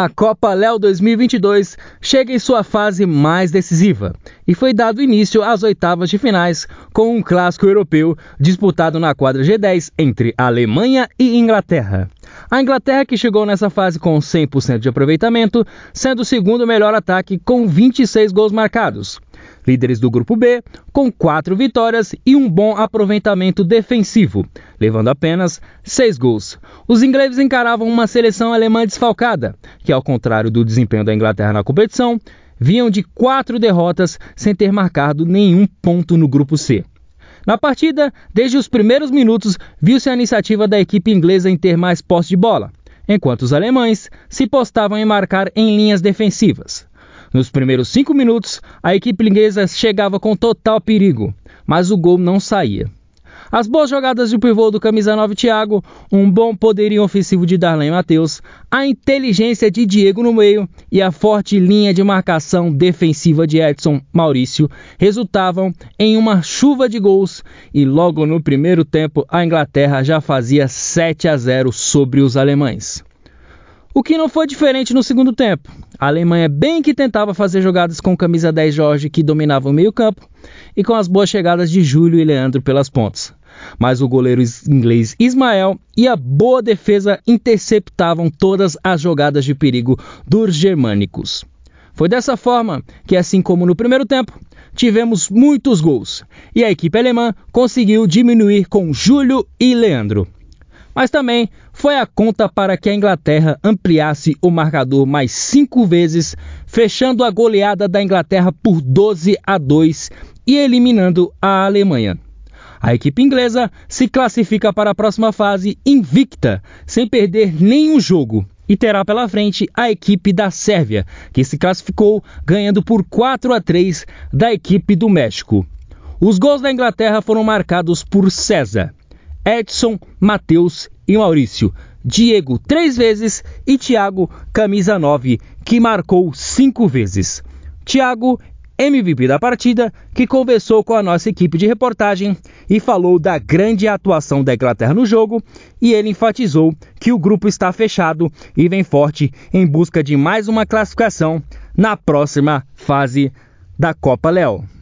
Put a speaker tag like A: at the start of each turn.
A: A Copa Léo 2022 chega em sua fase mais decisiva e foi dado início às oitavas de finais com um clássico europeu disputado na quadra G10 entre Alemanha e Inglaterra. A Inglaterra que chegou nessa fase com 100% de aproveitamento, sendo o segundo melhor ataque com 26 gols marcados líderes do grupo B, com quatro vitórias e um bom aproveitamento defensivo, levando apenas seis gols. Os ingleses encaravam uma seleção alemã desfalcada, que, ao contrário do desempenho da Inglaterra na competição, vinham de quatro derrotas sem ter marcado nenhum ponto no grupo C. Na partida, desde os primeiros minutos, viu-se a iniciativa da equipe inglesa em ter mais posse de bola, enquanto os alemães se postavam em marcar em linhas defensivas. Nos primeiros cinco minutos, a equipe inglesa chegava com total perigo, mas o gol não saía. As boas jogadas de pivô do camisa 9 Thiago, um bom poderio ofensivo de Darlene Matheus, a inteligência de Diego no meio e a forte linha de marcação defensiva de Edson Maurício resultavam em uma chuva de gols e logo no primeiro tempo a Inglaterra já fazia 7 a 0 sobre os alemães. O que não foi diferente no segundo tempo. A Alemanha bem que tentava fazer jogadas com camisa 10 Jorge, que dominava o meio-campo, e com as boas chegadas de Júlio e Leandro pelas pontas. Mas o goleiro inglês Ismael e a boa defesa interceptavam todas as jogadas de perigo dos germânicos. Foi dessa forma que, assim como no primeiro tempo, tivemos muitos gols e a equipe alemã conseguiu diminuir com Júlio e Leandro mas também foi a conta para que a Inglaterra ampliasse o marcador mais cinco vezes, fechando a goleada da Inglaterra por 12 a 2 e eliminando a Alemanha. A equipe inglesa se classifica para a próxima fase invicta, sem perder nenhum jogo, e terá pela frente a equipe da Sérvia, que se classificou ganhando por 4 a 3 da equipe do México. Os gols da Inglaterra foram marcados por César. Edson, Matheus e Maurício. Diego três vezes e Thiago, camisa 9, que marcou cinco vezes. Thiago, MVP da partida, que conversou com a nossa equipe de reportagem e falou da grande atuação da Inglaterra no jogo, e ele enfatizou que o grupo está fechado e vem forte em busca de mais uma classificação na próxima fase da Copa Léo.